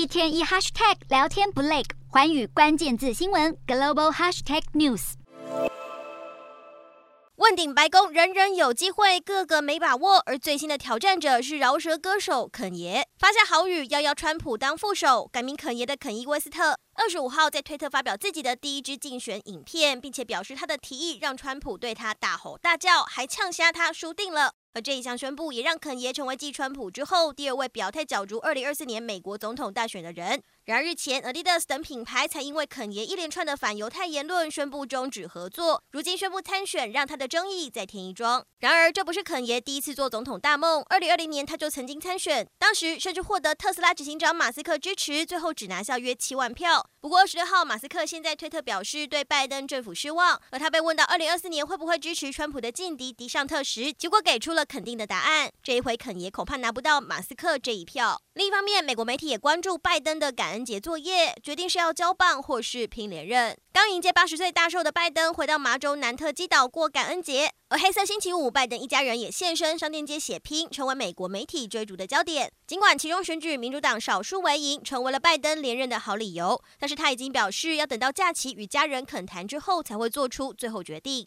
一天一 hashtag 聊天不累，寰宇关键字新闻 global hashtag news。问鼎白宫，人人有机会，个个没把握。而最新的挑战者是饶舌歌手肯爷，发下豪语要邀川普当副手。改名肯爷的肯伊威斯特，二十五号在推特发表自己的第一支竞选影片，并且表示他的提议让川普对他大吼大叫，还呛瞎他输定了。而这一项宣布也让肯爷成为继川普之后第二位表态角逐二零二四年美国总统大选的人。然而日前，Adidas 等品牌才因为肯爷一连串的反犹太言论宣布终止合作，如今宣布参选，让他的争议再添一桩。然而这不是肯爷第一次做总统大梦，二零二零年他就曾经参选，当时甚至获得特斯拉执行长马斯克支持，最后只拿下约七万票。不过二十六号，马斯克现在推特表示对拜登政府失望，而他被问到二零二四年会不会支持川普的劲敌迪尚特时，结果给出了了肯定的答案。这一回肯爷恐怕拿不到马斯克这一票。另一方面，美国媒体也关注拜登的感恩节作业，决定是要交棒或是拼连任。刚迎接八十岁大寿的拜登回到麻州南特基岛过感恩节，而黑色星期五，拜登一家人也现身商店街血拼，成为美国媒体追逐的焦点。尽管其中选举民主党少数为赢，成为了拜登连任的好理由，但是他已经表示要等到假期与家人恳谈之后才会做出最后决定。